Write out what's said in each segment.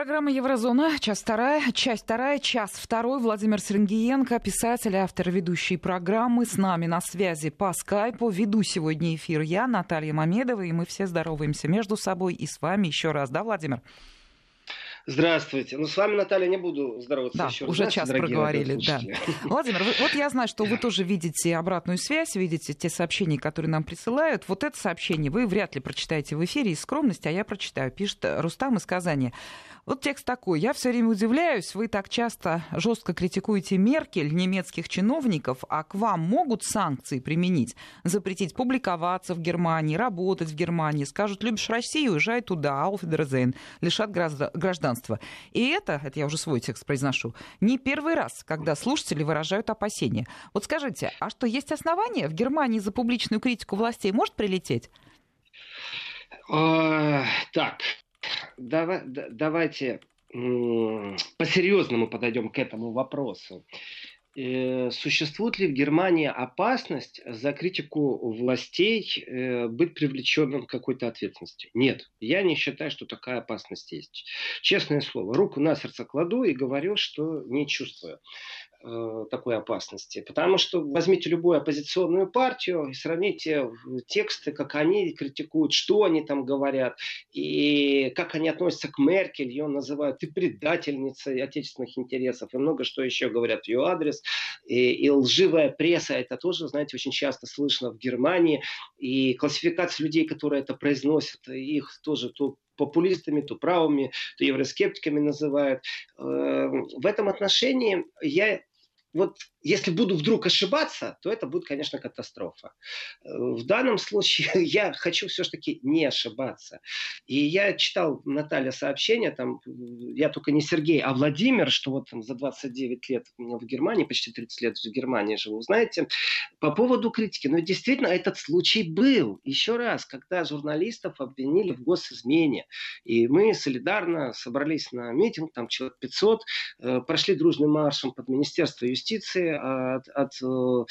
Программа «Еврозона», час вторая, часть вторая, час второй. Владимир Сергеенко, писатель, автор ведущей программы. С нами на связи по скайпу. Веду сегодня эфир я, Наталья Мамедова, и мы все здороваемся между собой и с вами еще раз. Да, Владимир? Здравствуйте. Ну, с вами, Наталья, не буду здороваться да, еще уже час проговорили. Да. Владимир, вот я знаю, что вы тоже видите обратную связь, видите те сообщения, которые нам присылают. Вот это сообщение вы вряд ли прочитаете в эфире из скромности, а я прочитаю. Пишет Рустам из Казани. Вот текст такой. Я все время удивляюсь, вы так часто жестко критикуете Меркель, немецких чиновников, а к вам могут санкции применить? Запретить публиковаться в Германии, работать в Германии. Скажут, любишь Россию, уезжай туда, ауфидерзейн, лишат гражданства. И это, это я уже свой текст произношу, не первый раз, когда слушатели выражают опасения. Вот скажите, а что, есть основания в Германии за публичную критику властей может прилететь? Так, давай, давайте по-серьезному подойдем к этому вопросу. Э, существует ли в Германии опасность за критику властей э, быть привлеченным к какой-то ответственности? Нет, я не считаю, что такая опасность есть. Честное слово, руку на сердце кладу и говорю, что не чувствую. Э, такой опасности. Потому что возьмите любую оппозиционную партию и сравните тексты, как они критикуют, что они там говорят, и как они относятся к Меркель, ее называют и предательницей отечественных интересов, и много что еще говорят в ее адрес. И, и лживая пресса, это тоже, знаете, очень часто слышно в Германии. И классификация людей, которые это произносят, их тоже то популистами, то правыми, то евроскептиками называют. Э, в этом отношении я вот если буду вдруг ошибаться, то это будет, конечно, катастрофа. Э, в данном случае я хочу все-таки не ошибаться. И я читал, Наталья, сообщение, там, я только не Сергей, а Владимир, что вот там за 29 лет в Германии, почти 30 лет в Германии живу, знаете, по поводу критики. Но действительно, этот случай был. Еще раз, когда журналистов обвинили в госизмене. И мы солидарно собрались на митинг, там человек 500, э, прошли дружным маршем под Министерство юстиции, от, от э,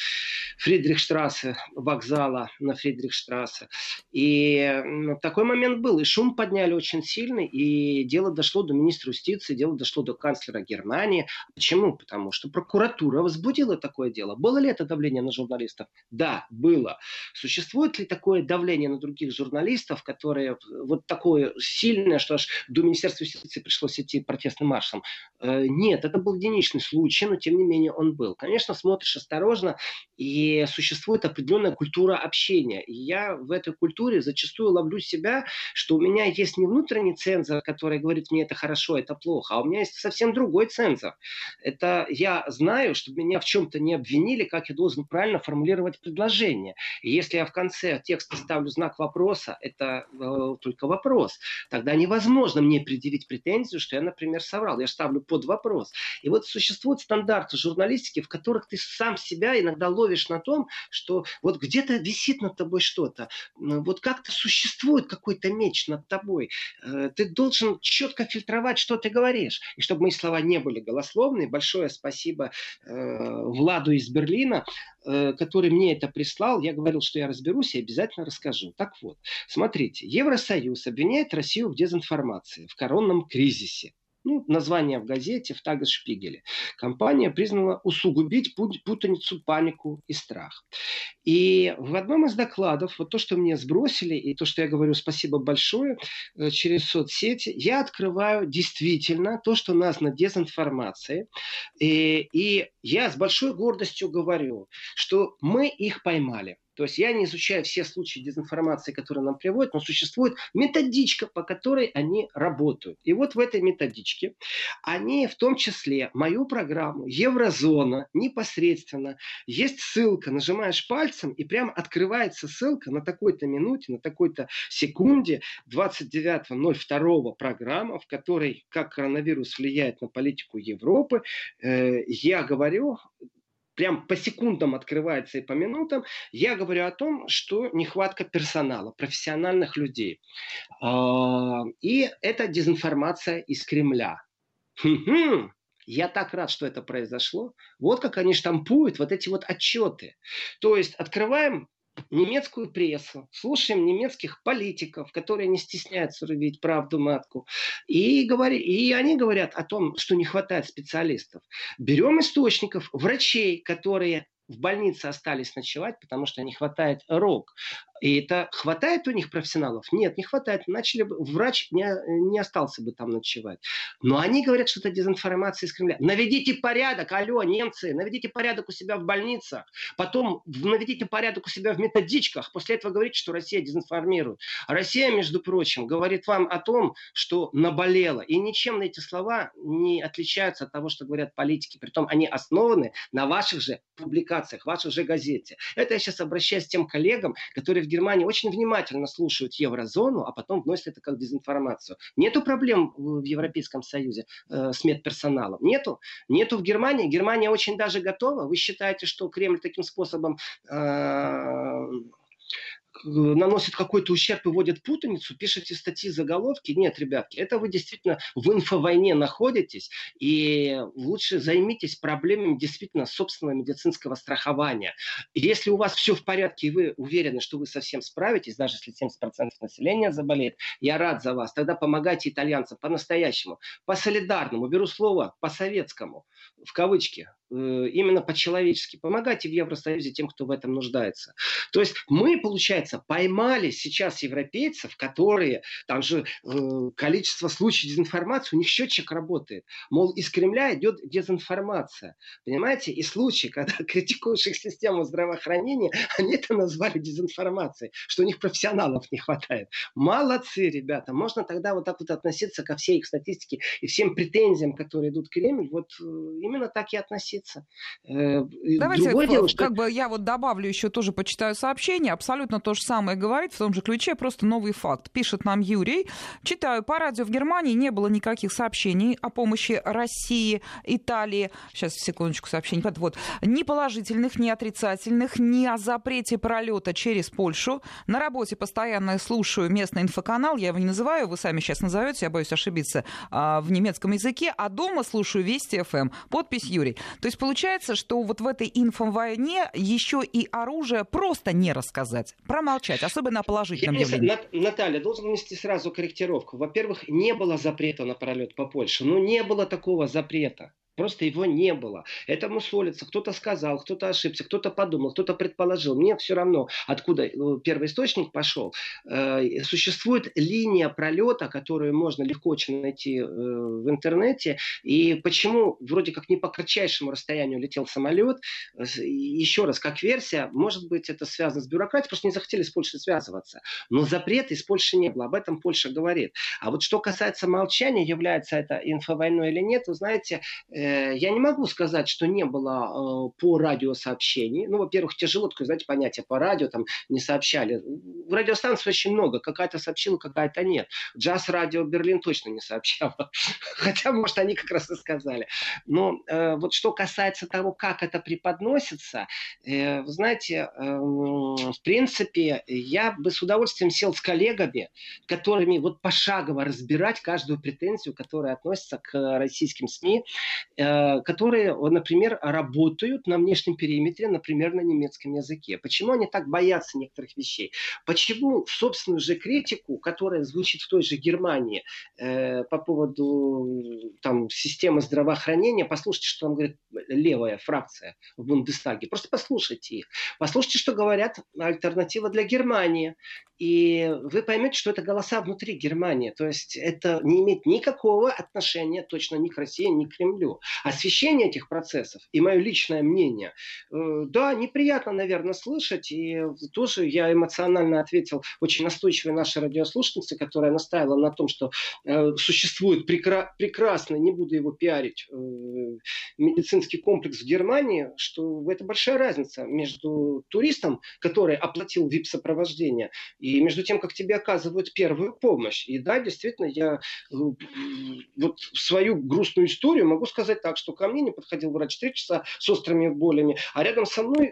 Фридрихштрассе, вокзала на Фридрихштрассе. И такой момент был. И шум подняли очень сильный, и дело дошло до министра юстиции, дело дошло до канцлера Германии. Почему? Потому что прокуратура возбудила такое дело. Было ли это давление на журналистов? Да, было. Существует ли такое давление на других журналистов, которые вот такое сильное, что аж до Министерства юстиции пришлось идти протестным маршем? Э, нет, это был единичный случай, но тем не менее он был конечно, смотришь осторожно, и существует определенная культура общения. И я в этой культуре зачастую ловлю себя, что у меня есть не внутренний цензор, который говорит мне это хорошо, это плохо, а у меня есть совсем другой цензор. Это я знаю, чтобы меня в чем-то не обвинили, как я должен правильно формулировать предложение. И если я в конце текста ставлю знак вопроса, это э, только вопрос, тогда невозможно мне предъявить претензию, что я, например, соврал. Я ставлю под вопрос. И вот существуют стандарты журналистики, в которых ты сам себя иногда ловишь на том, что вот где-то висит над тобой что-то, вот как-то существует какой-то меч над тобой. Э, ты должен четко фильтровать, что ты говоришь. И чтобы мои слова не были голословные, большое спасибо э, Владу из Берлина, э, который мне это прислал. Я говорил, что я разберусь и обязательно расскажу. Так вот, смотрите, Евросоюз обвиняет Россию в дезинформации, в коронном кризисе ну, название в газете, в Тагесшпигеле. Компания признала усугубить путаницу, панику и страх. И в одном из докладов, вот то, что мне сбросили, и то, что я говорю спасибо большое э, через соцсети, я открываю действительно то, что названо дезинформацией. И, и я с большой гордостью говорю, что мы их поймали. То есть я не изучаю все случаи дезинформации, которые нам приводят, но существует методичка, по которой они работают. И вот в этой методичке они в том числе мою программу Еврозона непосредственно есть ссылка, нажимаешь пальцем и прямо открывается ссылка на такой-то минуте, на такой-то секунде 29.02 программа, в которой как коронавирус влияет на политику Европы. Э, я говорю прям по секундам открывается и по минутам, я говорю о том, что нехватка персонала, профессиональных людей. А, и это дезинформация из Кремля. Я так рад, что это произошло. Вот как они штампуют вот эти вот отчеты. То есть открываем немецкую прессу, слушаем немецких политиков, которые не стесняются рубить правду матку, и, говори, и они говорят о том, что не хватает специалистов. Берем источников, врачей, которые в больнице остались ночевать, потому что не хватает рук. И это хватает у них профессионалов? Нет, не хватает. Начали бы, врач не, не остался бы там ночевать. Но они говорят, что это дезинформация из Кремля. Наведите порядок, алло, немцы, наведите порядок у себя в больницах. Потом наведите порядок у себя в методичках. После этого говорите, что Россия дезинформирует. Россия, между прочим, говорит вам о том, что наболела. И ничем на эти слова не отличаются от того, что говорят политики. Притом они основаны на ваших же публикациях, вашей же газете. Это я сейчас обращаюсь к тем коллегам, которые в Германии очень внимательно слушают еврозону, а потом вносят это как дезинформацию. Нету проблем в Европейском Союзе э, с медперсоналом? Нету. Нету в Германии. Германия очень даже готова. Вы считаете, что Кремль таким способом э, наносит какой-то ущерб и вводит путаницу, пишете статьи, заголовки. Нет, ребятки, это вы действительно в инфовойне находитесь, и лучше займитесь проблемами действительно собственного медицинского страхования. Если у вас все в порядке, и вы уверены, что вы совсем справитесь, даже если 70% населения заболеет, я рад за вас. Тогда помогайте итальянцам по-настоящему, по-солидарному, беру слово по-советскому, в кавычки, именно по-человечески. Помогайте в Евросоюзе тем, кто в этом нуждается. То есть мы, получается, поймали сейчас европейцев, которые, там же э, количество случаев дезинформации, у них счетчик работает. Мол, из Кремля идет дезинформация. Понимаете? И случаи, когда критикуешь их систему здравоохранения, они это назвали дезинформацией, что у них профессионалов не хватает. Молодцы, ребята. Можно тогда вот так вот относиться ко всей их статистике и всем претензиям, которые идут к Кремль, вот э, именно так и относиться. Э, Давайте, Другое дело, что... как бы я вот добавлю еще тоже почитаю сообщение, абсолютно то же самое говорит, в том же ключе, просто новый факт. Пишет нам Юрий. Читаю, по радио в Германии не было никаких сообщений о помощи России, Италии. Сейчас, секундочку, сообщений. Вот. Ни положительных, ни отрицательных, ни о запрете пролета через Польшу. На работе постоянно слушаю местный инфоканал, я его не называю, вы сами сейчас назовете, я боюсь ошибиться, а, в немецком языке, а дома слушаю Вести ФМ. Эм. Подпись Юрий. То есть получается, что вот в этой инфовойне еще и оружие просто не рассказать. Про промолчать, особенно о положительном Я, явлении. Наталья, должен внести сразу корректировку. Во-первых, не было запрета на пролет по Польше. Ну, не было такого запрета. Просто его не было. Это мусолится. Кто-то сказал, кто-то ошибся, кто-то подумал, кто-то предположил. Мне все равно, откуда э, первый источник пошел. Э, существует линия пролета, которую можно легко очень найти э, в интернете. И почему вроде как не по кратчайшему расстоянию летел самолет, еще раз, как версия, может быть, это связано с бюрократией, просто не захотели с Польшей связываться. Но запрета из Польши не было. Об этом Польша говорит. А вот что касается молчания, является это инфовойной или нет, вы знаете, Э, я не могу сказать, что не было э, по радио сообщений. Ну, во-первых, тяжело такое, знаете, понятие по радио, там не сообщали. В радиостанции очень много, какая-то сообщила, какая-то нет. Джаз Радио Берлин точно не сообщала. Хотя, может, они как раз и сказали. Но э, вот что касается того, как это преподносится, вы знаете, эм, в принципе, я бы с удовольствием сел с коллегами, которыми вот пошагово разбирать каждую претензию, которая относится к российским СМИ, Э, которые, например, работают на внешнем периметре, например, на немецком языке. Почему они так боятся некоторых вещей? Почему собственную же критику, которая звучит в той же Германии э, по поводу там, системы здравоохранения, послушайте, что там говорит левая фракция в Бундестаге. Просто послушайте их. Послушайте, что говорят альтернатива для Германии. И вы поймете, что это голоса внутри Германии. То есть это не имеет никакого отношения точно ни к России, ни к Кремлю. Освещение этих процессов и мое личное мнение, э, да, неприятно, наверное, слышать. И тоже я эмоционально ответил очень настойчивой нашей радиослушательнице, которая настаивала на том, что э, существует прекра- прекрасный, не буду его пиарить, э, медицинский комплекс в Германии, что это большая разница между туристом, который оплатил VIP-сопровождение, и И между тем, как тебе оказывают первую помощь. И да, действительно, я э, вот свою грустную историю могу сказать так, что ко мне не подходил врач три часа с острыми болями, а рядом со мной э,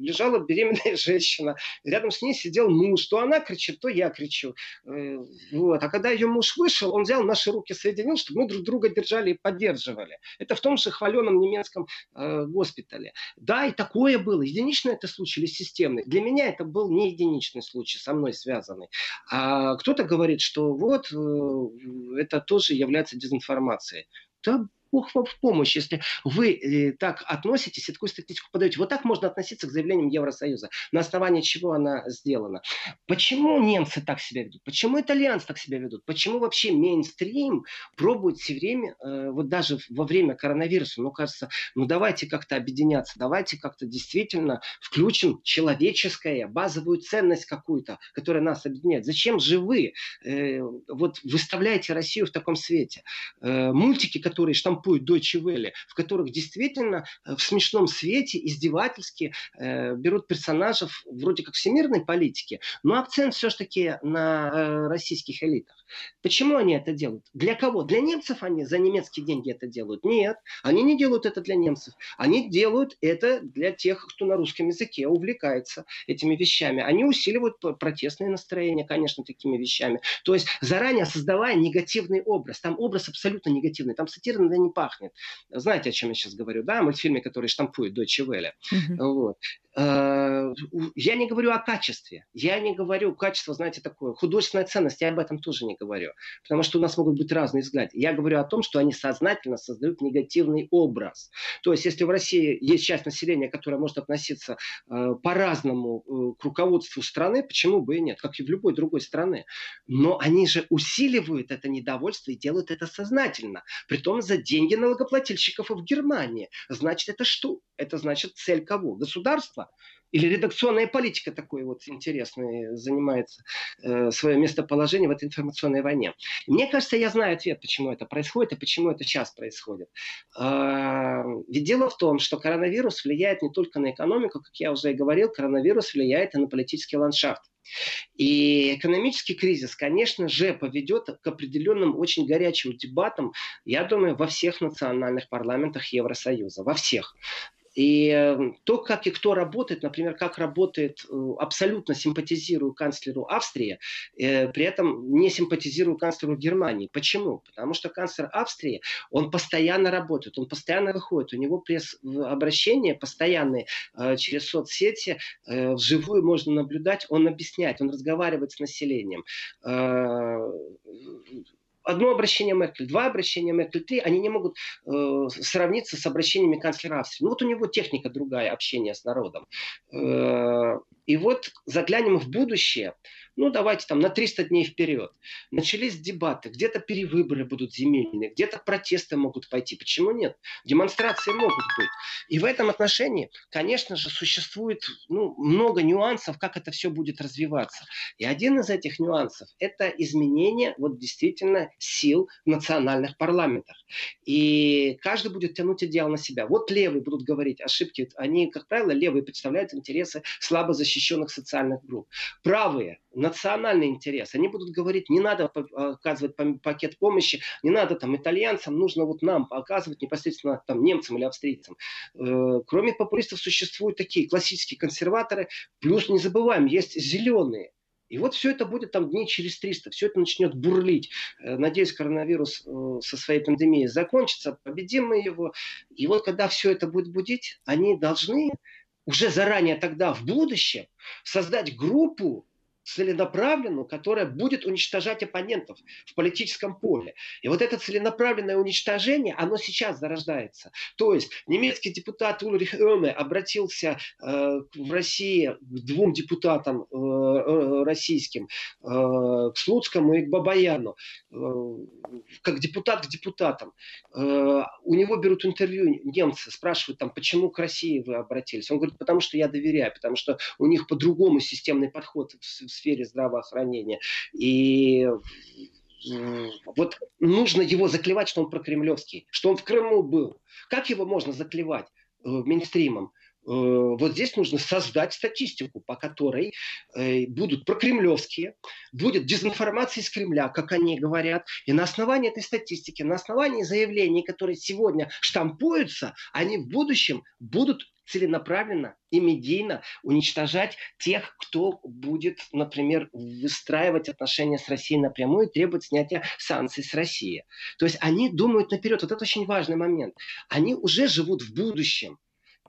лежала беременная женщина. Рядом с ней сидел муж. То она кричит, то я кричу. Э, вот. А когда ее муж вышел, он взял наши руки, соединил, чтобы мы друг друга держали и поддерживали. Это в том же хваленом немецком госпитале. Да, и такое было. Единичный это случай или системный? Для меня это был не единичный случай, со мной связанный. А кто-то говорит, что вот э, это тоже является дезинформацией. Да, Бог вам в помощь, если вы э, так относитесь и такую статистику подаете. Вот так можно относиться к заявлениям Евросоюза, на основании чего она сделана. Почему немцы так себя ведут? Почему итальянцы так себя ведут? Почему вообще мейнстрим пробует все время, э, вот даже во время коронавируса, ну кажется, ну давайте как-то объединяться, давайте как-то действительно включим человеческое, базовую ценность какую-то, которая нас объединяет. Зачем же вы э, вот выставляете Россию в таком свете? Мультики, которые штамп штампуют Deutsche Welle, в которых действительно э, в смешном свете издевательски э, берут персонажей вроде как всемирной политики, но акцент все-таки на э, российских элитах. Почему они это делают? Для кого? Для немцев они за немецкие деньги это делают? Нет, они не делают это для немцев. Они делают это для тех, кто на русском языке увлекается этими вещами. Они усиливают протестные настроения, конечно, такими вещами. То есть заранее создавая негативный образ. Там образ абсолютно негативный. Там сатира на пахнет. Знаете, о чем я сейчас говорю, да? Мультфильме, который штампует Deutsche Welle. Uh-huh. Вот. Э, я не говорю о качестве. Я не говорю, качество, знаете, такое, художественная ценность, я об этом тоже не говорю. Потому что у нас могут быть разные взгляды. Я говорю о том, что они сознательно создают негативный образ. То есть, если в России есть часть населения, которая может относиться э, по-разному э, к руководству страны, почему бы и нет, как и в любой другой стране. Но они же усиливают это недовольство и делают это сознательно. Притом за деньги налогоплательщиков в Германии. Значит, это что? Это значит цель кого? Государства или редакционная политика такой вот интересный занимается э, свое местоположение в этой информационной войне. Мне кажется, я знаю ответ, почему это происходит и почему это сейчас происходит. Э, ведь дело в том, что коронавирус влияет не только на экономику, как я уже и говорил, коронавирус влияет и на политический ландшафт. И экономический кризис, конечно же, поведет к определенным очень горячим дебатам, я думаю, во всех национальных парламентах Евросоюза, во всех. И эм, то, как и кто работает, например, как работает, э, абсолютно симпатизирую канцлеру Австрии, э, при этом не симпатизирую канцлеру Германии. Почему? Потому что канцлер Австрии, он постоянно работает, он постоянно выходит, у него пресс-обращения постоянные э, через соцсети, вживую можно наблюдать, он объясняет, он разговаривает с населением одно обращение Меркель, два обращения Меркель, три, они не могут э, сравниться с обращениями канцлера Австрии. Ну вот у него техника другая, общение с народом. Э, и вот заглянем в будущее ну давайте там на 300 дней вперед. Начались дебаты, где-то перевыборы будут земельные, где-то протесты могут пойти. Почему нет? Демонстрации могут быть. И в этом отношении, конечно же, существует ну, много нюансов, как это все будет развиваться. И один из этих нюансов – это изменение вот действительно сил в национальных парламентах. И каждый будет тянуть идеал на себя. Вот левые будут говорить ошибки. Они, как правило, левые представляют интересы слабо защищенных социальных групп. Правые национальный интерес. Они будут говорить, не надо оказывать пакет помощи, не надо там итальянцам, нужно вот нам оказывать непосредственно там немцам или австрийцам. Э, кроме популистов существуют такие классические консерваторы, плюс не забываем, есть зеленые. И вот все это будет там дней через 300, все это начнет бурлить. Э, надеюсь, коронавирус э, со своей пандемией закончится, победим мы его. И вот когда все это будет будить, они должны уже заранее тогда в будущем создать группу целенаправленную, которая будет уничтожать оппонентов в политическом поле. И вот это целенаправленное уничтожение, оно сейчас зарождается. То есть немецкий депутат Ульрих Эме обратился э, в России к двум депутатам э, э, российским, э, к Слуцкому и к Бабаяну, э, как депутат к депутатам. Э, у него берут интервью немцы, спрашивают там, почему к России вы обратились. Он говорит, потому что я доверяю, потому что у них по-другому системный подход в сфере здравоохранения. И вот нужно его заклевать, что он прокремлевский, что он в Крыму был. Как его можно заклевать э, мейнстримом? Вот здесь нужно создать статистику, по которой э, будут прокремлевские, будет дезинформация из Кремля, как они говорят, и на основании этой статистики, на основании заявлений, которые сегодня штампуются, они в будущем будут целенаправленно и медийно уничтожать тех, кто будет, например, выстраивать отношения с Россией напрямую и требовать снятия санкций с Россией. То есть они думают наперед. Вот это очень важный момент. Они уже живут в будущем.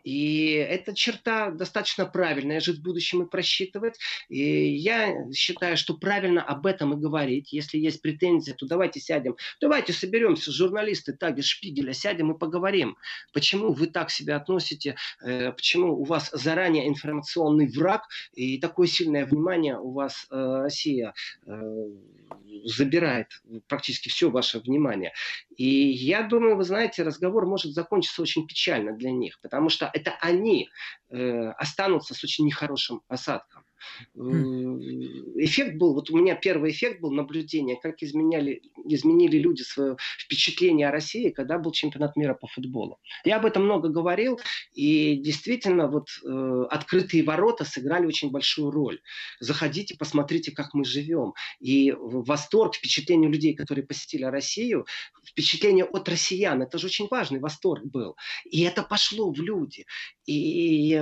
И эта черта достаточно правильная, жить в будущем и просчитывать. И я считаю, что правильно об этом и говорить. Если есть претензии, то давайте сядем, давайте соберемся, журналисты так из Шпигеля, сядем и поговорим. Почему вы так себя относите, э, почему у вас заранее информационный враг и такое сильное внимание у вас э, Россия э, забирает практически все ваше внимание. И я думаю, вы знаете, разговор может закончиться очень печально для них, потому что это они останутся с очень нехорошим осадком. Хм. Эффект был, вот у меня первый эффект был наблюдение, как изменяли, изменили люди свое впечатление о России, когда был чемпионат мира по футболу. Я об этом много говорил, и действительно вот э, открытые ворота сыграли очень большую роль. Заходите, посмотрите, как мы живем. И восторг, впечатление людей, которые посетили Россию, впечатление от россиян, это же очень важный восторг был. И это пошло в люди. И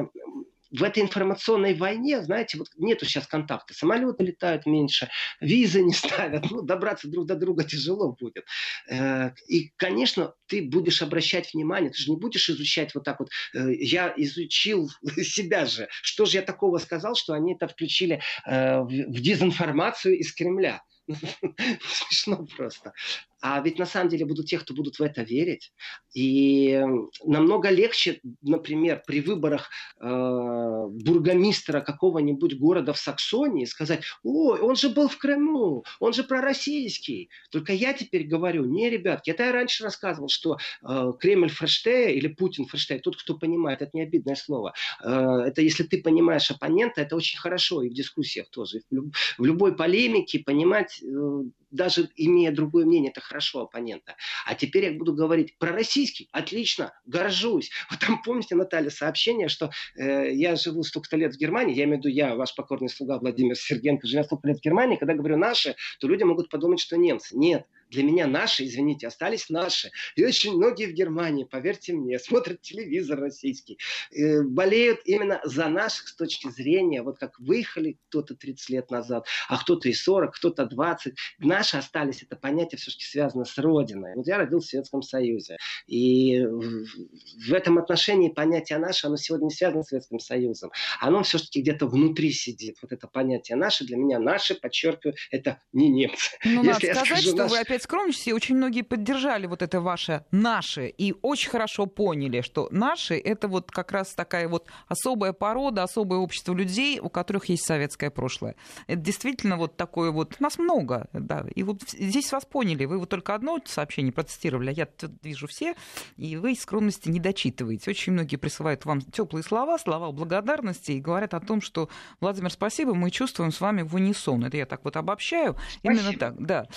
в этой информационной войне, знаете, вот нету сейчас контакта. Самолеты летают меньше, визы не ставят, ну, добраться друг до друга тяжело будет. Э, и, конечно, ты будешь обращать внимание, ты же не будешь изучать вот так вот. Э, я изучил себя же. Что же я такого сказал, что они это включили э, в дезинформацию из Кремля? Смешно просто. А ведь на самом деле будут те, кто будут в это верить. И намного легче, например, при выборах э, бургомистра какого-нибудь города в Саксонии сказать, ой, он же был в Крыму, он же пророссийский. Только я теперь говорю, не, ребятки, это я раньше рассказывал, что э, Кремль Фрештея или Путин Фрештея, тот, кто понимает, это не обидное слово. Э, это если ты понимаешь оппонента, это очень хорошо и в дискуссиях тоже. В, люб, в любой полемике понимать э, даже имея другое мнение, это хорошо оппонента. А теперь я буду говорить про российский, отлично, горжусь. Вот там помните, Наталья, сообщение, что э, я живу столько лет в Германии, я имею в виду я, ваш покорный слуга Владимир Сергенко, живу столько лет в Германии, когда говорю наши, то люди могут подумать, что немцы. Нет, для меня наши, извините, остались наши. И очень многие в Германии, поверьте мне, смотрят телевизор российский, э, болеют именно за наших с точки зрения, вот как выехали кто-то 30 лет назад, а кто-то и 40, кто-то 20. Наши остались, это понятие все-таки связано с Родиной. Вот я родился в Советском Союзе. И в этом отношении понятие наше, оно сегодня не связано с Советским Союзом. Оно все-таки где-то внутри сидит. Вот это понятие наше, для меня наше, подчеркиваю, это не немцы. Ну, Если надо сказать, что наш... вы опять опять скромничаете, очень многие поддержали вот это ваше «наши» и очень хорошо поняли, что «наши» — это вот как раз такая вот особая порода, особое общество людей, у которых есть советское прошлое. Это действительно вот такое вот... Нас много, да. И вот здесь вас поняли. Вы вот только одно сообщение процитировали, а я вижу все, и вы из скромности не дочитываете. Очень многие присылают вам теплые слова, слова благодарности и говорят о том, что Владимир, спасибо, мы чувствуем с вами в унисон. Это я так вот обобщаю. Спасибо. Именно так, да.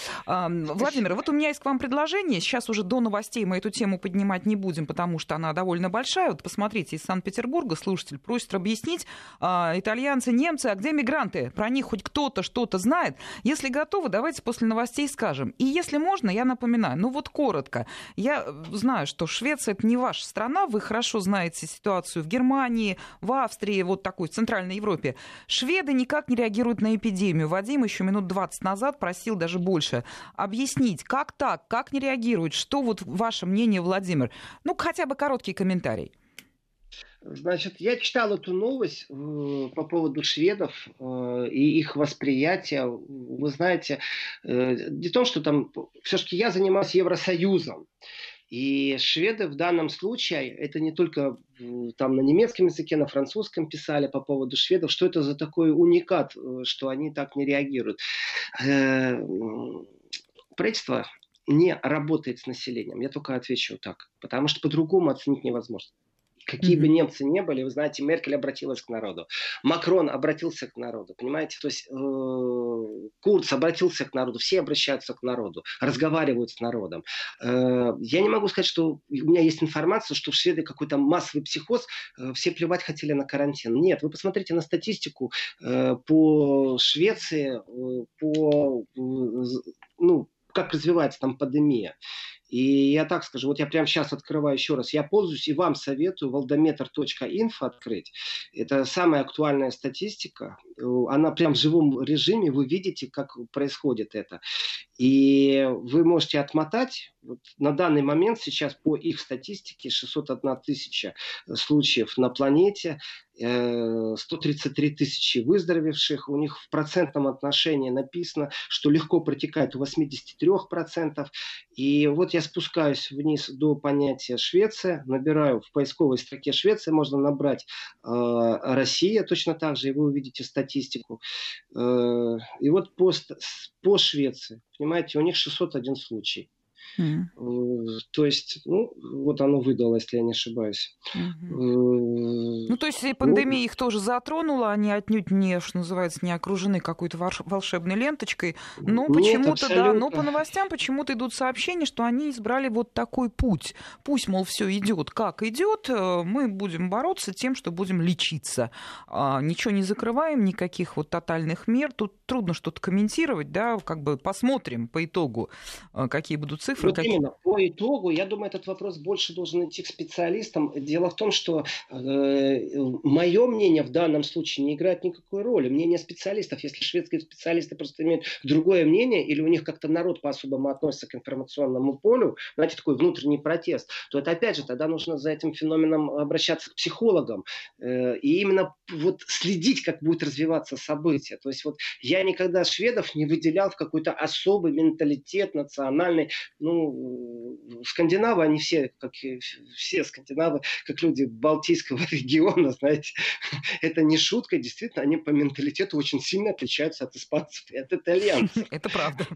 Владимир, вот у меня есть к вам предложение. Сейчас уже до новостей мы эту тему поднимать не будем, потому что она довольно большая. Вот посмотрите, из Санкт-Петербурга слушатель просит объяснить, э, итальянцы, немцы, а где мигранты? Про них хоть кто-то что-то знает? Если готовы, давайте после новостей скажем. И если можно, я напоминаю, ну вот коротко. Я знаю, что Швеция это не ваша страна, вы хорошо знаете ситуацию в Германии, в Австрии, вот такой, в Центральной Европе. Шведы никак не реагируют на эпидемию. Вадим еще минут 20 назад просил даже больше объяснить объяснить, как так, как не реагируют, что вот ваше мнение, Владимир? Ну, хотя бы короткий комментарий. Значит, я читал эту новость э, по поводу шведов э, и их восприятия. Вы знаете, э, не то, что там... Все-таки я занимаюсь Евросоюзом. И шведы в данном случае, это не только там на немецком языке, на французском писали по поводу шведов, что это за такой уникат, что они так не реагируют правительство не работает с населением. Я только отвечу так, потому что по-другому оценить невозможно. Какие mm-hmm. бы немцы не были, вы знаете, Меркель обратилась к народу, Макрон обратился к народу, понимаете, то есть э, Курц обратился к народу, все обращаются к народу, разговаривают с народом. Э, я не могу сказать, что у меня есть информация, что в Швеции какой-то массовый психоз, э, все плевать хотели на карантин. Нет, вы посмотрите на статистику э, по Швеции, э, по э, ну, как развивается там пандемия. И я так скажу, вот я прямо сейчас открываю еще раз. Я пользуюсь и вам советую волдометр.инфо открыть. Это самая актуальная статистика. Она прям в живом режиме. Вы видите, как происходит это. И вы можете отмотать. Вот на данный момент сейчас по их статистике 601 тысяча случаев на планете. 133 э, тысячи выздоровевших. У них в процентном отношении написано, что легко протекает у 83%. И вот я спускаюсь вниз до понятия Швеция, набираю в поисковой строке Швеция, можно набрать э, Россия точно так же, и вы увидите статистику. Э, и вот по, по Швеции, понимаете, у них 601 случай. Mm. То есть, ну, вот оно выдало, если я не ошибаюсь. Mm-hmm. Ну, то есть, и пандемия ну, их тоже затронула, они отнюдь не, что называется, не окружены какой-то волшебной ленточкой. Но почему-то, да, но по новостям почему-то идут сообщения, что они избрали вот такой путь. Пусть, мол, все идет как идет, э, мы будем бороться тем, что будем лечиться. А, ничего не закрываем, никаких вот тотальных мер. Тут трудно что-то комментировать, да, как бы посмотрим по итогу, какие будут цифры вот именно, по итогу, я думаю, этот вопрос больше должен идти к специалистам. Дело в том, что э, мое мнение в данном случае не играет никакой роли. Мнение специалистов, если шведские специалисты просто имеют другое мнение, или у них как-то народ по-особому относится к информационному полю, знаете, такой внутренний протест, то это опять же, тогда нужно за этим феноменом обращаться к психологам. Э, и именно вот следить, как будет развиваться событие. То есть вот я никогда шведов не выделял в какой-то особый менталитет национальный. Ну, ну, скандинавы, они все, как все скандинавы, как люди Балтийского региона, знаете, это не шутка, действительно, они по менталитету очень сильно отличаются от испанцев и от итальянцев. Это правда.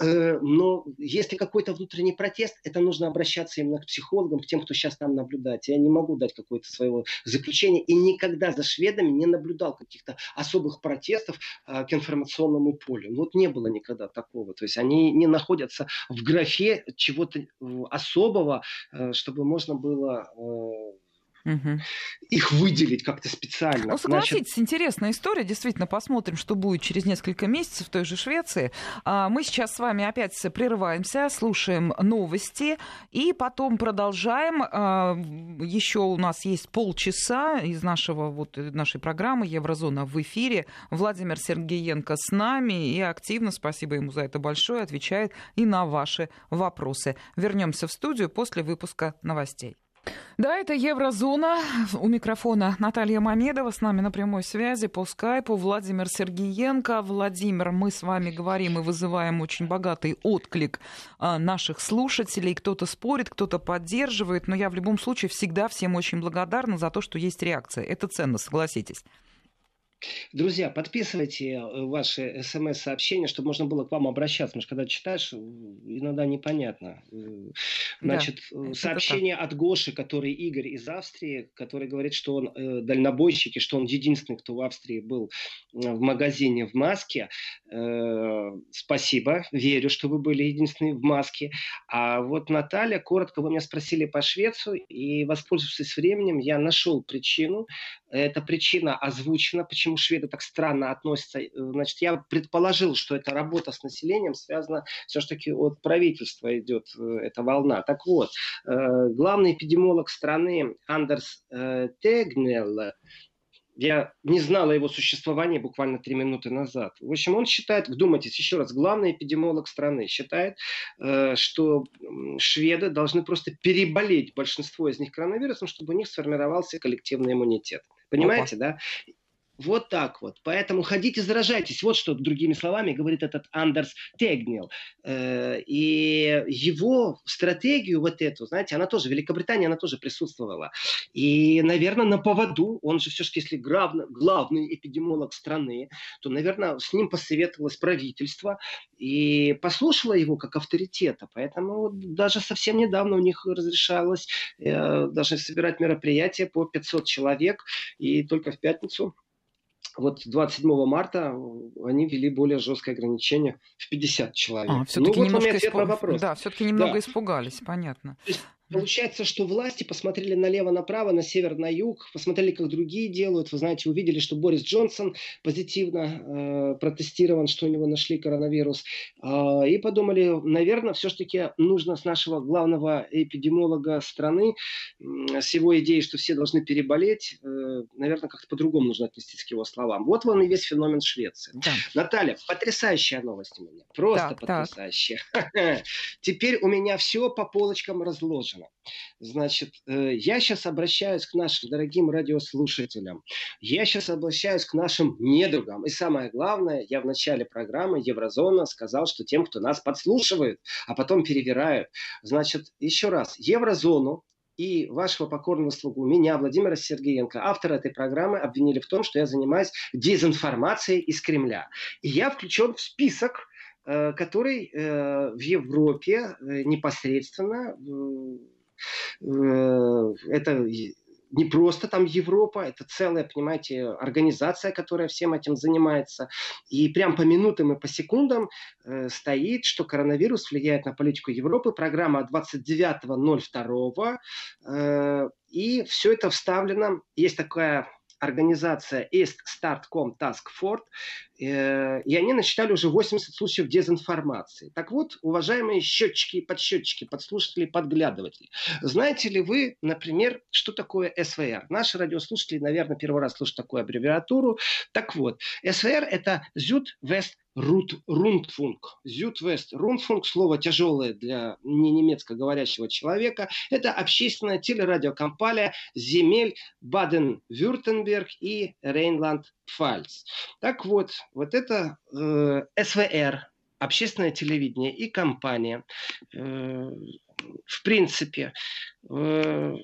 Э, но если какой-то внутренний протест, это нужно обращаться именно к психологам, к тем, кто сейчас там наблюдает. Я не могу дать какое-то своего заключения и никогда за шведами не наблюдал каких-то особых протестов э, к информационному полю. Ну, вот не было никогда такого. То есть они не находятся в графе чего-то э, особого, чтобы можно было угу. их выделить как-то специально. Ну, согласитесь, Значит... интересная история. Действительно, посмотрим, что будет через несколько месяцев в той же Швеции. А, мы сейчас с вами опять прерываемся, слушаем новости и потом продолжаем. А, еще у нас есть полчаса из нашего, вот, нашей программы «Еврозона» в эфире. Владимир Сергеенко с нами и активно, спасибо ему за это большое, отвечает и на ваши вопросы. Вернемся в студию после выпуска новостей. Да, это Еврозона. У микрофона Наталья Мамедова. С нами на прямой связи по скайпу Владимир Сергиенко. Владимир, мы с вами говорим и вызываем очень богатый отклик а, наших слушателей. Кто-то спорит, кто-то поддерживает, но я в любом случае всегда всем очень благодарна за то, что есть реакция. Это ценно, согласитесь. Друзья, подписывайте э, ваши смс-сообщения, чтобы можно было к вам обращаться. Потому что когда читаешь, иногда непонятно. Э, значит, да, сообщение от Гоши, который Игорь из Австрии, который говорит, что он э, дальнобойщик, и что он единственный, кто в Австрии был в магазине в маске. Э, спасибо, верю, что вы были единственные в маске. А вот Наталья, коротко, вы меня спросили по Швецию, и воспользовавшись временем, я нашел причину. Эта причина озвучена, почему шведы так странно относятся. Значит, я предположил, что это работа с населением связана все-таки от правительства идет э, эта волна. Так вот, э, главный эпидемиолог страны Андерс Тегнел я не знал о его существовании буквально три минуты назад. В общем, он считает, вдумайтесь еще раз, главный эпидемиолог страны считает, э, что шведы должны просто переболеть большинство из них коронавирусом, чтобы у них сформировался коллективный иммунитет. Понимаете, Опа. да? Вот так вот. Поэтому ходите, заражайтесь. Вот что, другими словами, говорит этот Андерс Тегнил. Э, и его стратегию вот эту, знаете, она тоже, Великобритания, она тоже присутствовала. И, наверное, на поводу, он же все-таки, если главный, главный эпидемиолог страны, то, наверное, с ним посоветовалось правительство и послушало его как авторитета. Поэтому даже совсем недавно у них разрешалось э, даже собирать мероприятия по 500 человек. И только в пятницу вот 27 марта они ввели более жесткое ограничение в 50 человек. А, все-таки ну, вот немножко испуг... Да, все-таки немного да. испугались, понятно. Получается, что власти посмотрели налево-направо, на север, на юг, посмотрели, как другие делают. Вы знаете, увидели, что Борис Джонсон позитивно э, протестирован, что у него нашли коронавирус. Э, и подумали, наверное, все-таки нужно с нашего главного эпидемиолога страны, э, с его идеей, что все должны переболеть, э, наверное, как-то по-другому нужно отнестись к его словам. Вот он и весь феномен Швеции. Да. Наталья, потрясающая новость у меня. Просто так, потрясающая. Так. Теперь у меня все по полочкам разложено важно. Значит, э, я сейчас обращаюсь к нашим дорогим радиослушателям. Я сейчас обращаюсь к нашим недругам. И самое главное, я в начале программы Еврозона сказал, что тем, кто нас подслушивает, а потом перевирают. Значит, еще раз, Еврозону и вашего покорного слугу, меня, Владимира Сергеенко, автора этой программы, обвинили в том, что я занимаюсь дезинформацией из Кремля. И я включен в список Э, который э, в Европе непосредственно это не просто там Европа, это целая, понимаете, организация, которая всем этим занимается. И прям по минутам и по секундам э, стоит, что коронавирус влияет на политику Европы. Программа 29.02. Э, и все это вставлено. Есть такая организация East Start.com Task Force, э, и они насчитали уже 80 случаев дезинформации. Так вот, уважаемые счетчики и подсчетчики, подслушатели, подглядыватели, знаете ли вы, например, что такое СВР? Наши радиослушатели, наверное, первый раз слушают такую аббревиатуру. Так вот, СВР – это Вест Рут, Рундфунг. Зюдвест Рундфунг, слово тяжелое для не немецко говорящего человека. Это общественная телерадиокомпания земель Баден-Вюртемберг и Рейнланд-Пфальц. Так вот, вот это э, СВР, общественное телевидение и компания, э, в принципе, э,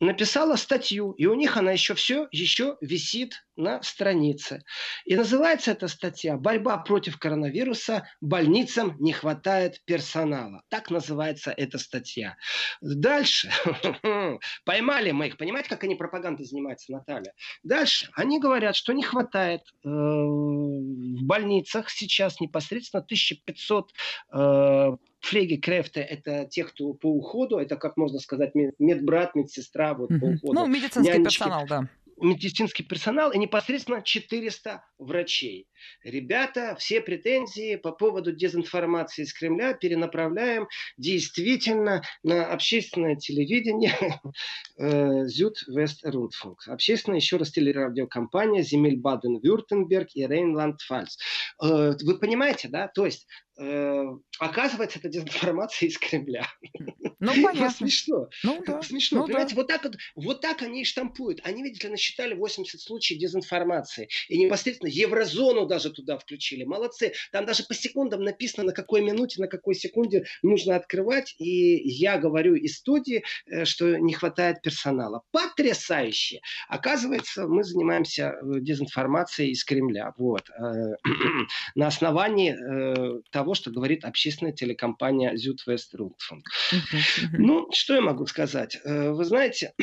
написала статью, и у них она еще все еще висит на странице. И называется эта статья «Борьба против коронавируса. Больницам не хватает персонала». Так называется эта статья. Дальше. Поймали мы их. Понимаете, как они пропагандой занимаются, Наталья? Дальше. Они говорят, что не хватает э, в больницах сейчас непосредственно 1500 э, Флегекрефты – это те, кто по уходу, это, как можно сказать, медбрат, медсестра вот, по уходу. Ну, медицинский Нянечки. персонал, да медицинский персонал и непосредственно 400 врачей. Ребята, все претензии по поводу дезинформации из Кремля перенаправляем действительно на общественное телевидение э, Зюд Вест Рундфунг. Общественная, еще раз, телерадиокомпания земель Баден-Вюртемберг и Рейнланд-Фальц. Э, вы понимаете, да? То есть оказывается, это дезинформация из Кремля. Ну, понятно. Смешно. Ну, да. Смешно. Ну, Понимаете, да. вот, так вот, вот так они и штампуют. Они, видите ли, насчитали 80 случаев дезинформации. И непосредственно еврозону даже туда включили. Молодцы. Там даже по секундам написано, на какой минуте, на какой секунде нужно открывать. И я говорю из студии, э, что не хватает персонала. Потрясающе. Оказывается, мы занимаемся э, дезинформацией из Кремля. Вот. Э, на основании того, что говорит общественная телекомпания Рутфунд. Ну, что я могу сказать? Вы знаете,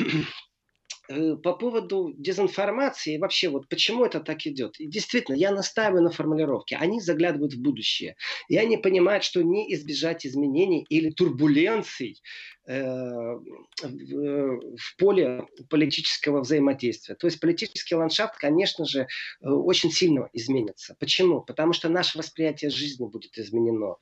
Э, по поводу дезинформации, вообще вот почему это так идет. И действительно, я настаиваю на формулировке. Они заглядывают в будущее. И они понимают, что не избежать изменений или турбуленций Э, в поле политического взаимодействия. То есть политический ландшафт, конечно же, э, очень сильно изменится. Почему? Потому что наше восприятие жизни будет изменено.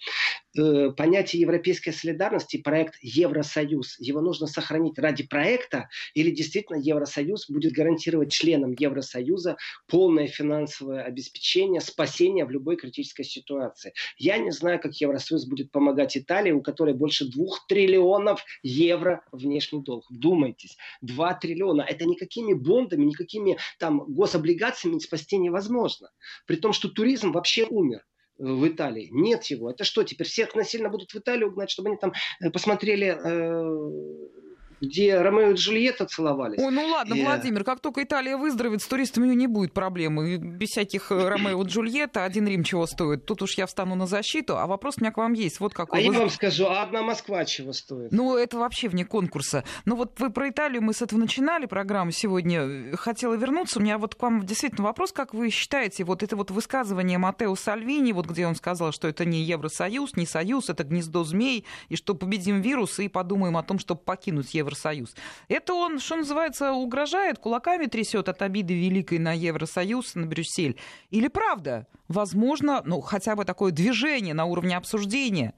Э, понятие европейской солидарности, проект Евросоюз, его нужно сохранить ради проекта или действительно Евросоюз будет гарантировать членам Евросоюза полное финансовое обеспечение, спасение в любой критической ситуации. Я не знаю, как Евросоюз будет помогать Италии, у которой больше двух триллионов евро внешний долг. Вдумайтесь, 2 триллиона. Это никакими бондами, никакими там гособлигациями спасти невозможно. При том, что туризм вообще умер в Италии. Нет его. Это что, теперь всех насильно будут в Италию гнать, чтобы они там э, посмотрели э, где Ромео и Джульетта целовались. Ой, ну ладно, и... Владимир, как только Италия выздоровеет, с туристами у нее не будет проблемы. Без всяких э, Ромео и Джульетта один Рим чего стоит. Тут уж я встану на защиту, а вопрос у меня к вам есть. Вот какой. А вы... я вам скажу, а одна Москва чего стоит? Ну, это вообще вне конкурса. Ну вот вы про Италию, мы с этого начинали программу сегодня. Хотела вернуться. У меня вот к вам действительно вопрос, как вы считаете, вот это вот высказывание Матео Сальвини, вот где он сказал, что это не Евросоюз, не Союз, это гнездо змей, и что победим вирус и подумаем о том, чтобы покинуть Евросоюз Евросоюз. Это он, что называется, угрожает, кулаками трясет от обиды великой на Евросоюз, на Брюссель? Или правда? Возможно, ну, хотя бы такое движение на уровне обсуждения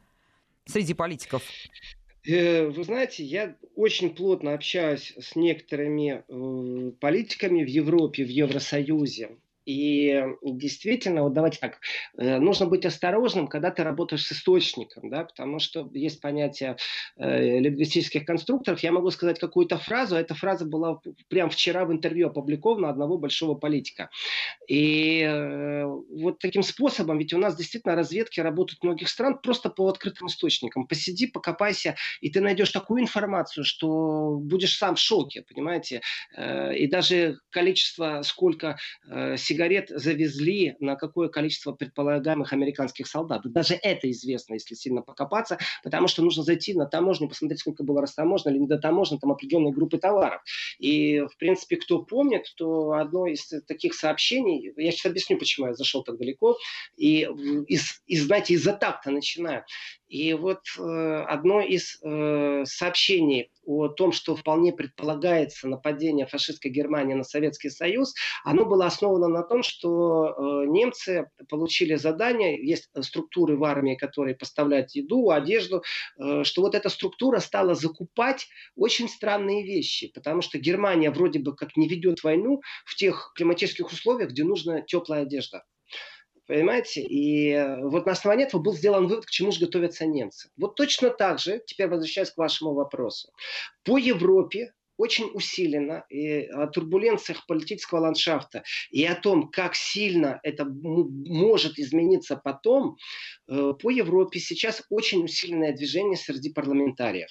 среди политиков? Э, вы знаете, я очень плотно общаюсь с некоторыми э, политиками в Европе, в Евросоюзе. И действительно, вот давайте так, э, нужно быть осторожным, когда ты работаешь с источником, да, потому что есть понятие э, лингвистических конструкторов. Я могу сказать какую-то фразу, а эта фраза была прямо вчера в интервью опубликована одного большого политика. И э, вот таким способом, ведь у нас действительно разведки работают многих стран просто по открытым источникам. Посиди, покопайся, и ты найдешь такую информацию, что будешь сам в шоке, понимаете? Э, и даже количество, сколько э, сигарет завезли на какое количество предполагаемых американских солдат. Даже это известно, если сильно покопаться, потому что нужно зайти на таможню, посмотреть, сколько было растаможено или недотаможено там определенные группы товаров. И, в принципе, кто помнит, то одно из таких сообщений, я сейчас объясню, почему я зашел так далеко, и, из, из знаете, из-за такта начинаю. И вот э, одно из э, сообщений о том, что вполне предполагается нападение фашистской Германии на Советский Союз, оно было основано на том, что э, немцы получили задание, есть структуры в армии, которые поставляют еду, одежду, что вот эта структура стала закупать очень странные вещи, потому что Германия вроде бы как не ведет войну в тех климатических условиях, где нужна теплая одежда. Понимаете? И э, вот на основании этого был сделан вывод, к чему же готовятся немцы. Вот точно так же, теперь возвращаясь к вашему вопросу, по Европе очень усиленно и о турбуленциях политического ландшафта и о том, как сильно это может измениться потом, э, по Европе сейчас очень усиленное движение среди парламентариев.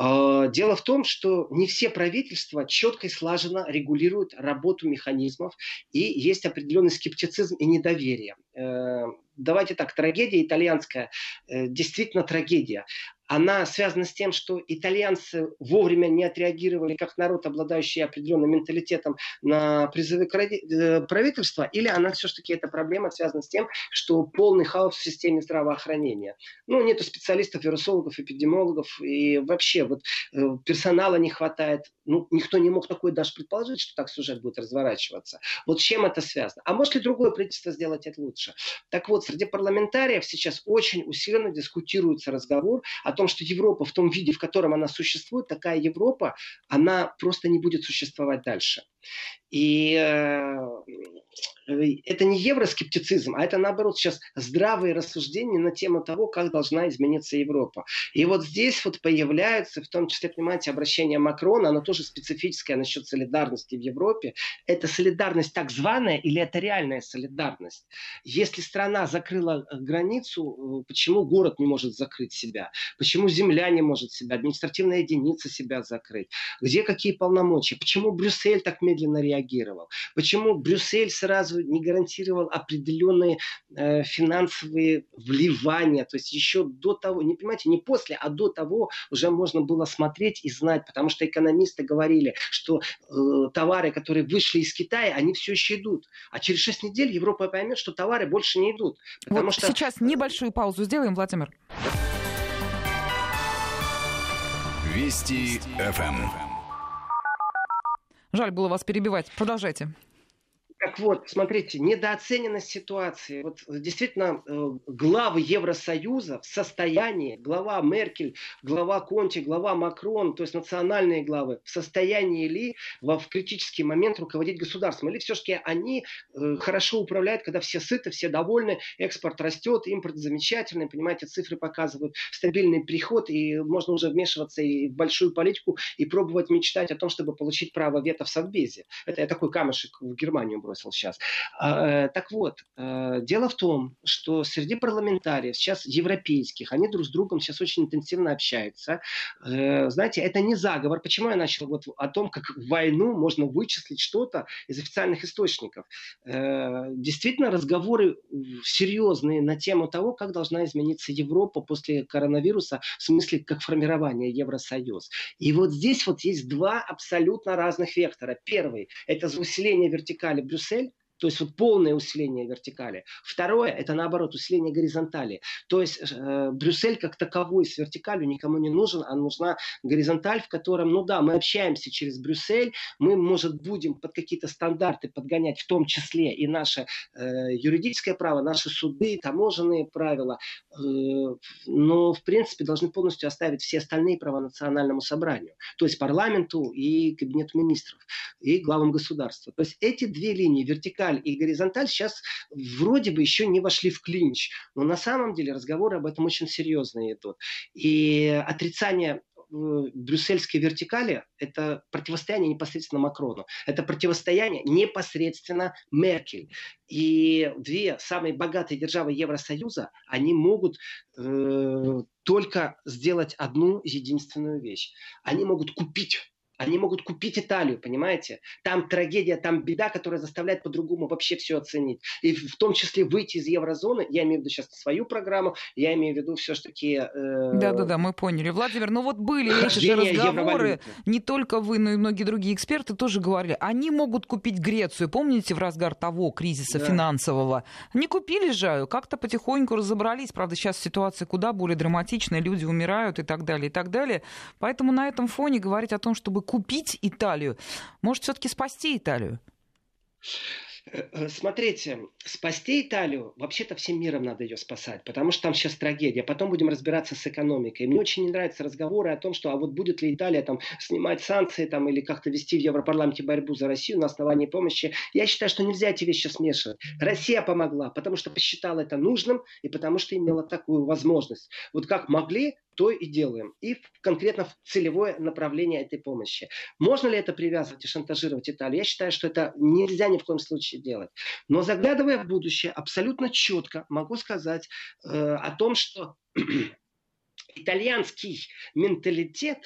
Э, дело в том, что не все правительства четко и слаженно регулируют работу механизмов, и есть определенный скептицизм и недоверие. Э, давайте так, трагедия итальянская, действительно трагедия она связана с тем, что итальянцы вовремя не отреагировали как народ, обладающий определенным менталитетом на призывы э, правительства, или она все-таки эта проблема связана с тем, что полный хаос в системе здравоохранения. Ну, нету специалистов, вирусологов, эпидемиологов, и вообще вот э, персонала не хватает. Ну, никто не мог такое даже предположить, что так сюжет будет разворачиваться. Вот с чем это связано? А может ли другое правительство сделать это лучше? Так вот, среди парламентариев сейчас очень усиленно дискутируется разговор о том, что Европа в том виде, в котором она существует, такая Европа, она просто не будет существовать дальше. И э, это не евроскептицизм, а это, наоборот, сейчас здравые рассуждения на тему того, как должна измениться Европа. И вот здесь вот появляется, в том числе, понимаете, обращение Макрона, оно тоже специфическое насчет солидарности в Европе. Это солидарность так званая или это реальная солидарность? Если страна закрыла э, границу, э, почему город не может закрыть себя? Почему земля не может себя, административная единица себя закрыть? Где какие полномочия? Почему Брюссель так медленно реагировал? Почему Брюссель сразу не гарантировал определенные э, финансовые вливания? То есть еще до того, не понимаете, не после, а до того уже можно было смотреть и знать, потому что экономисты говорили, что э, товары, которые вышли из Китая, они все еще идут. А через 6 недель Европа поймет, что товары больше не идут. Потому вот что... Сейчас небольшую паузу сделаем, Владимир. Вести ФМ. Жаль было вас перебивать. Продолжайте. Так вот, смотрите, недооцененность ситуации. Вот действительно, э, главы Евросоюза в состоянии, глава Меркель, глава Конти, глава Макрон, то есть национальные главы, в состоянии ли в критический момент руководить государством? Или все-таки они э, хорошо управляют, когда все сыты, все довольны, экспорт растет, импорт замечательный, понимаете, цифры показывают стабильный приход, и можно уже вмешиваться и в большую политику, и пробовать мечтать о том, чтобы получить право вето в Совбезе. Это я такой камешек в Германию бросил сейчас. А, э, так вот, э, дело в том, что среди парламентариев сейчас европейских, они друг с другом сейчас очень интенсивно общаются. Э, знаете, это не заговор. Почему я начал вот о том, как в войну можно вычислить что-то из официальных источников? Действительно, разговоры серьезные на тему того, как должна измениться Европа после коронавируса, в смысле, как формирование Евросоюз. И вот здесь вот есть два абсолютно разных вектора. Первый – это усиление вертикали Брюссель, то есть вот полное усиление вертикали. Второе, это наоборот, усиление горизонтали. То есть э, Брюссель как таковой с вертикалью никому не нужен, а нужна горизонталь, в котором, ну да, мы общаемся через Брюссель, мы, может, будем под какие-то стандарты подгонять, в том числе и наше э, юридическое право, наши суды, таможенные правила, э, но, в принципе, должны полностью оставить все остальные права национальному собранию, то есть парламенту и кабинету министров, и главам государства. То есть эти две линии, вертикаль вертикаль и горизонталь сейчас вроде бы еще не вошли в клинч. Но на самом деле разговоры об этом очень серьезные идут. И отрицание э, брюссельской вертикали – это противостояние непосредственно Макрону. Это противостояние непосредственно Меркель. И две самые богатые державы Евросоюза, они могут э, только сделать одну единственную вещь. Они могут купить они могут купить Италию, понимаете? Там трагедия, там беда, которая заставляет по-другому вообще все оценить. И в том числе выйти из еврозоны, я имею в виду сейчас свою программу, я имею в виду все-таки... Э, Да-да-да, мы поняли. Владимир, ну вот были эти же разговоры, не только вы, но и многие другие эксперты тоже говорили, они могут купить Грецию, помните, в разгар того кризиса да. финансового? Не купили же, как-то потихоньку разобрались. Правда, сейчас ситуация куда более драматичная, люди умирают и так далее, и так далее. Поэтому на этом фоне говорить о том, чтобы купить Италию, может все-таки спасти Италию? Э, э, смотрите, спасти Италию, вообще-то всем миром надо ее спасать, потому что там сейчас трагедия. Потом будем разбираться с экономикой. Мне очень не нравятся разговоры о том, что а вот будет ли Италия там снимать санкции там, или как-то вести в Европарламенте борьбу за Россию на основании помощи. Я считаю, что нельзя эти вещи смешивать. Россия помогла, потому что посчитала это нужным и потому что имела такую возможность. Вот как могли, то и делаем. И конкретно в целевое направление этой помощи. Можно ли это привязывать и шантажировать Италию? Я считаю, что это нельзя ни в коем случае делать. Но заглядывая в будущее, абсолютно четко могу сказать э, о том, что итальянский менталитет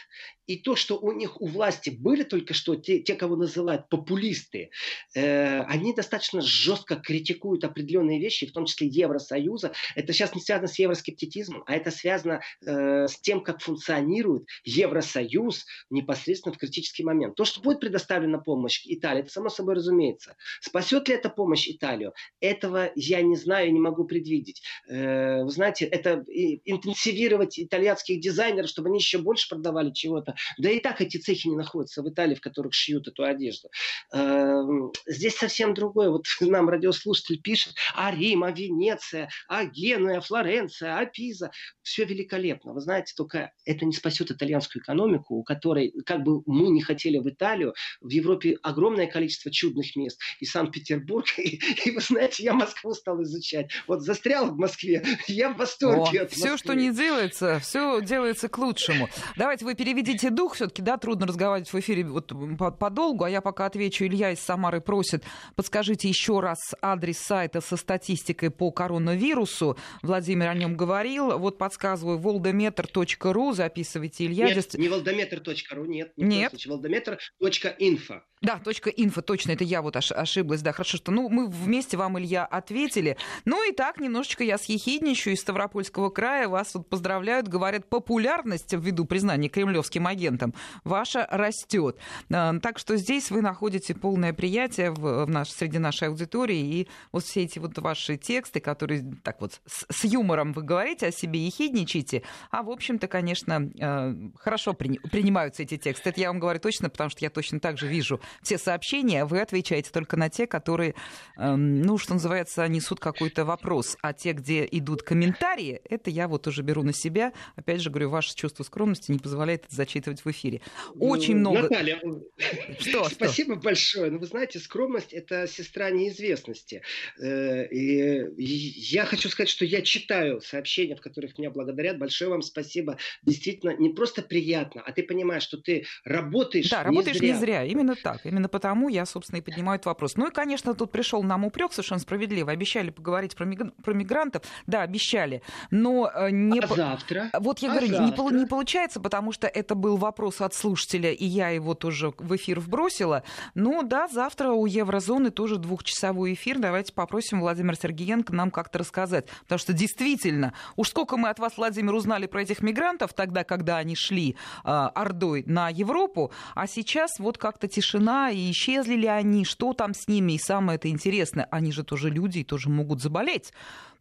и то, что у них у власти были только что те, те кого называют популисты, э, они достаточно жестко критикуют определенные вещи, в том числе Евросоюза. Это сейчас не связано с евроскептицизмом, а это связано э, с тем, как функционирует Евросоюз непосредственно в критический момент. То, что будет предоставлена помощь Италии, это само собой разумеется. Спасет ли эта помощь Италию? Этого я не знаю и не могу предвидеть. Э, вы знаете, это интенсивировать итальянских дизайнеров, чтобы они еще больше продавали чего-то. Да и так эти цехи не находятся в Италии, в которых шьют эту одежду. Эм, здесь совсем другое. Вот нам радиослушатель пишет о Рим, о Венеция, о Генуе, о Флоренция, о Пиза. Все великолепно. Вы знаете, только это не спасет итальянскую экономику, у которой, как бы мы не хотели в Италию, в Европе огромное количество чудных мест. И Санкт-Петербург, и, и вы знаете, я Москву стал изучать. Вот застрял в Москве, я в восторге О, Все, что не делается, все делается к лучшему. Давайте вы переведите дух все-таки, да, трудно разговаривать в эфире вот подолгу, а я пока отвечу. Илья из Самары просит, подскажите еще раз адрес сайта со статистикой по коронавирусу. Владимир о нем говорил. Вот подсказываю, волдометр.ру, записывайте, Илья. Нет, не волдометр.ру, нет. Нет. Волдометр.инфо. Да, точка инфо, точно, это я вот ошиблась, да, хорошо, что, ну, мы вместе вам, Илья, ответили. Ну и так, немножечко я съехидничаю из Ставропольского края, вас вот поздравляют, говорят, популярность ввиду признания кремлевским агентом ваша растет. А, так что здесь вы находите полное приятие в, в наш, среди нашей аудитории, и вот все эти вот ваши тексты, которые так вот с, с юмором вы говорите о себе, ехидничаете, а в общем-то, конечно, э, хорошо при, принимаются эти тексты. Это я вам говорю точно, потому что я точно так же вижу все сообщения, вы отвечаете только на те, которые, эм, ну, что называется, несут какой-то вопрос. А те, где идут комментарии, это я вот уже беру на себя. Опять же, говорю, ваше чувство скромности не позволяет это зачитывать в эфире. Очень ну, много... Наталья, что, спасибо что? большое. Ну, вы знаете, скромность – это сестра неизвестности. Э, и я хочу сказать, что я читаю сообщения, в которых меня благодарят. Большое вам спасибо. Действительно, не просто приятно, а ты понимаешь, что ты работаешь Да, работаешь не зря. Именно так. Именно потому я, собственно, и поднимаю этот вопрос. Ну и, конечно, тут пришел нам упрек совершенно справедливо. Обещали поговорить про, миг... про мигрантов. Да, обещали. Но э, не... А завтра? Вот я а говорю, завтра? не, не получается, потому что это был вопрос от слушателя, и я его тоже в эфир вбросила. Ну да, завтра у Еврозоны тоже двухчасовой эфир. Давайте попросим Владимира Сергеенко нам как-то рассказать. Потому что действительно, уж сколько мы от вас, Владимир, узнали про этих мигрантов тогда, когда они шли э, Ордой на Европу, а сейчас вот как-то тишина, и исчезли ли они, что там с ними, и самое это интересное, они же тоже люди и тоже могут заболеть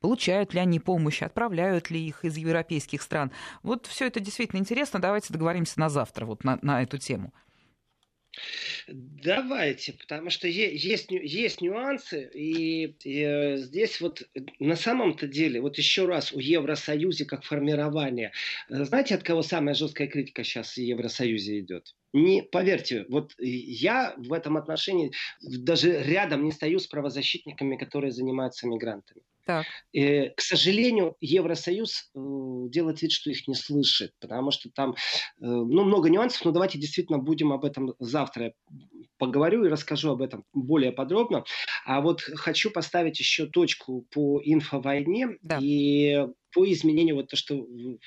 получают ли они помощь, отправляют ли их из европейских стран. Вот все это действительно интересно. Давайте договоримся на завтра вот на, на эту тему. Давайте, потому что есть, есть нюансы, и, и э, здесь вот на самом-то деле, вот еще раз, у Евросоюза как формирование, э, знаете, от кого самая жесткая критика сейчас в Евросоюзе идет? Не, поверьте, вот я в этом отношении даже рядом не стою с правозащитниками, которые занимаются мигрантами. Так. Э, к сожалению, Евросоюз э, делает вид, что их не слышит, потому что там э, ну, много нюансов, но давайте действительно будем об этом завтра поговорю и расскажу об этом более подробно. А вот хочу поставить еще точку по инфовойне да. и по изменению, вот то, что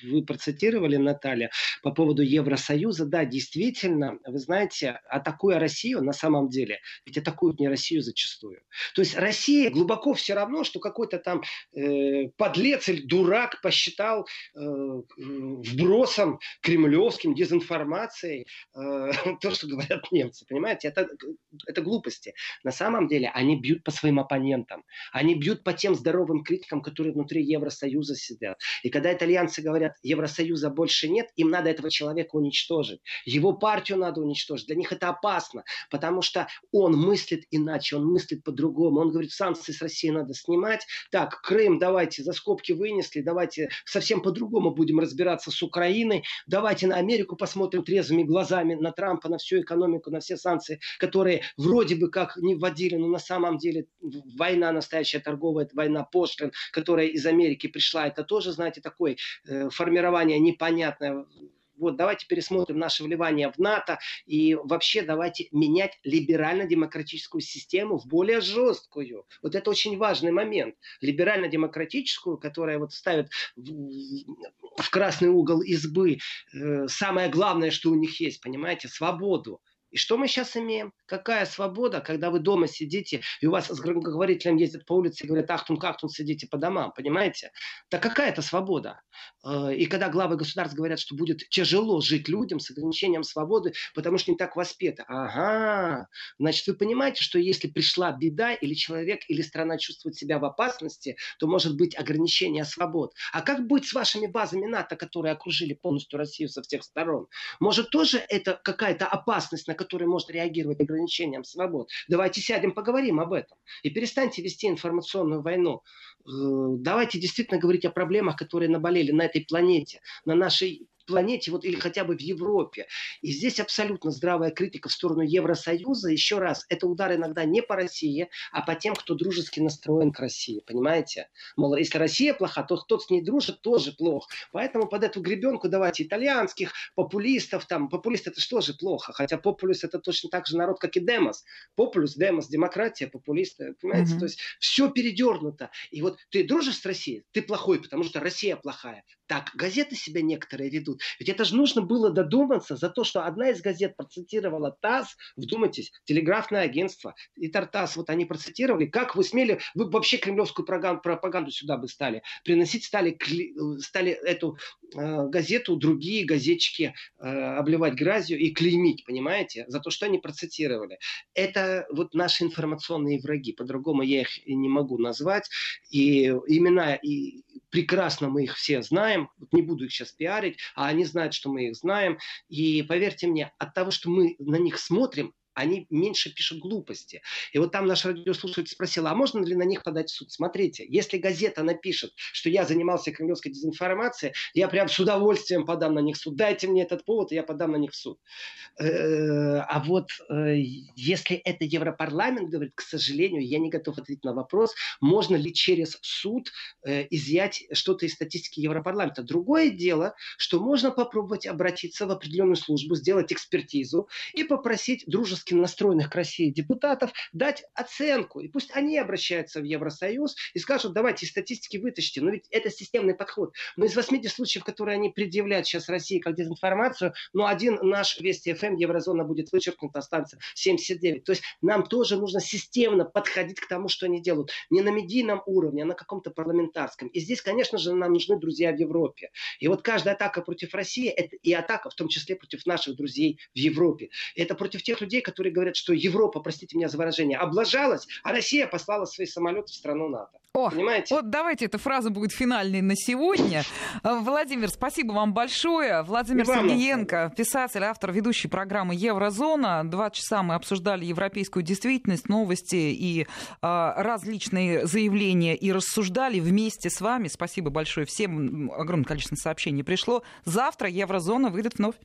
вы процитировали, Наталья, по поводу Евросоюза, да, действительно, вы знаете, атакуя Россию, на самом деле, ведь атакуют не Россию зачастую. То есть Россия глубоко все равно, что какой-то там э, подлец или дурак посчитал э, вбросом кремлевским, дезинформацией э, то, что говорят немцы, понимаете? Это, это глупости. На самом деле они бьют по своим оппонентам, они бьют по тем здоровым критикам, которые внутри Евросоюза сидят. И когда итальянцы говорят, Евросоюза больше нет, им надо этого человека уничтожить. Его партию надо уничтожить. Для них это опасно, потому что он мыслит иначе, он мыслит по-другому. Он говорит, санкции с Россией надо снимать. Так, Крым давайте за скобки вынесли, давайте совсем по-другому будем разбираться с Украиной. Давайте на Америку посмотрим трезвыми глазами, на Трампа, на всю экономику, на все санкции, которые вроде бы как не вводили, но на самом деле война настоящая торговая, война пошлин, которая из Америки пришла, это тоже, знаете, такое э, формирование непонятное вот давайте пересмотрим наше вливание в НАТО и вообще давайте менять либерально-демократическую систему в более жесткую. Вот это очень важный момент. Либерально-демократическую, которая вот ставит в, в красный угол избы э, самое главное, что у них есть, понимаете, свободу. И что мы сейчас имеем? Какая свобода, когда вы дома сидите, и у вас с громкоговорителем ездят по улице и говорят, ахтун, ахтун, сидите по домам, понимаете? Так какая это свобода? Э, и когда главы государств говорят, что будет тяжело жить людям с ограничением свободы, потому что не так воспеты. Ага, значит, вы понимаете, что если пришла беда, или человек, или страна чувствует себя в опасности, то может быть ограничение свобод. А как быть с вашими базами НАТО, которые окружили полностью Россию со всех сторон? Может, тоже это какая-то опасность, на который может реагировать ограничением свобод. Давайте сядем, поговорим об этом. И перестаньте вести информационную войну. Э, давайте действительно говорить о проблемах, которые наболели на этой планете, на нашей планете, вот, или хотя бы в Европе. И здесь абсолютно здравая критика в сторону Евросоюза. Еще раз, это удар иногда не по России, а по тем, кто дружески настроен к России. Понимаете? Мол, если Россия плоха, то кто с ней дружит, тоже плохо. Поэтому под эту гребенку давайте итальянских, популистов, там, популисты это что же плохо? Хотя популис это точно так же народ, как и демос. Популюс, демос, демократия, популисты, понимаете? Mm-hmm. То есть все передернуто. И вот ты дружишь с Россией, ты плохой, потому что Россия плохая. Так, газеты себя некоторые ведут суд. Ведь это же нужно было додуматься за то, что одна из газет процитировала ТАСС, вдумайтесь, телеграфное агентство и Тартас, вот они процитировали, как вы смели, вы вообще кремлевскую пропаганду, сюда бы стали, приносить стали, стали эту э, газету, другие газетчики э, обливать грязью и клеймить, понимаете, за то, что они процитировали. Это вот наши информационные враги, по-другому я их не могу назвать, и имена и прекрасно мы их все знаем, не буду их сейчас пиарить, а они знают, что мы их знаем. И поверьте мне, от того, что мы на них смотрим, они меньше пишут глупости. И вот там наш радиослушатель спросил, а можно ли на них подать в суд? Смотрите, если газета напишет, что я занимался кремлевской дезинформацией, я прям с удовольствием подам на них в суд. Дайте мне этот повод, и я подам на них в суд. Э, а вот э, если это Европарламент говорит, к сожалению, я не готов ответить на вопрос, можно ли через суд э, изъять что-то из статистики Европарламента. Другое дело, что можно попробовать обратиться в определенную службу, сделать экспертизу и попросить дружески настроенных к России депутатов дать оценку. И пусть они обращаются в Евросоюз и скажут, давайте статистики вытащите. Но ведь это системный подход. Но из 80 случаев, которые они предъявляют сейчас России как дезинформацию, ну, один наш Вести ФМ, Еврозона будет вычеркнут, останется 79. То есть нам тоже нужно системно подходить к тому, что они делают. Не на медийном уровне, а на каком-то парламентарском. И здесь, конечно же, нам нужны друзья в Европе. И вот каждая атака против России, это и атака в том числе против наших друзей в Европе. Это против тех людей, которые говорят, что Европа, простите меня за выражение, облажалась, а Россия послала свои самолеты в страну НАТО. О, Понимаете? Вот давайте эта фраза будет финальной на сегодня. Э, Владимир, спасибо вам большое. Владимир Сергеенко, писатель, автор ведущей программы «Еврозона». Два часа мы обсуждали европейскую действительность, новости и э, различные заявления и рассуждали вместе с вами. Спасибо большое всем. Огромное количество сообщений пришло. Завтра «Еврозона» выйдет вновь.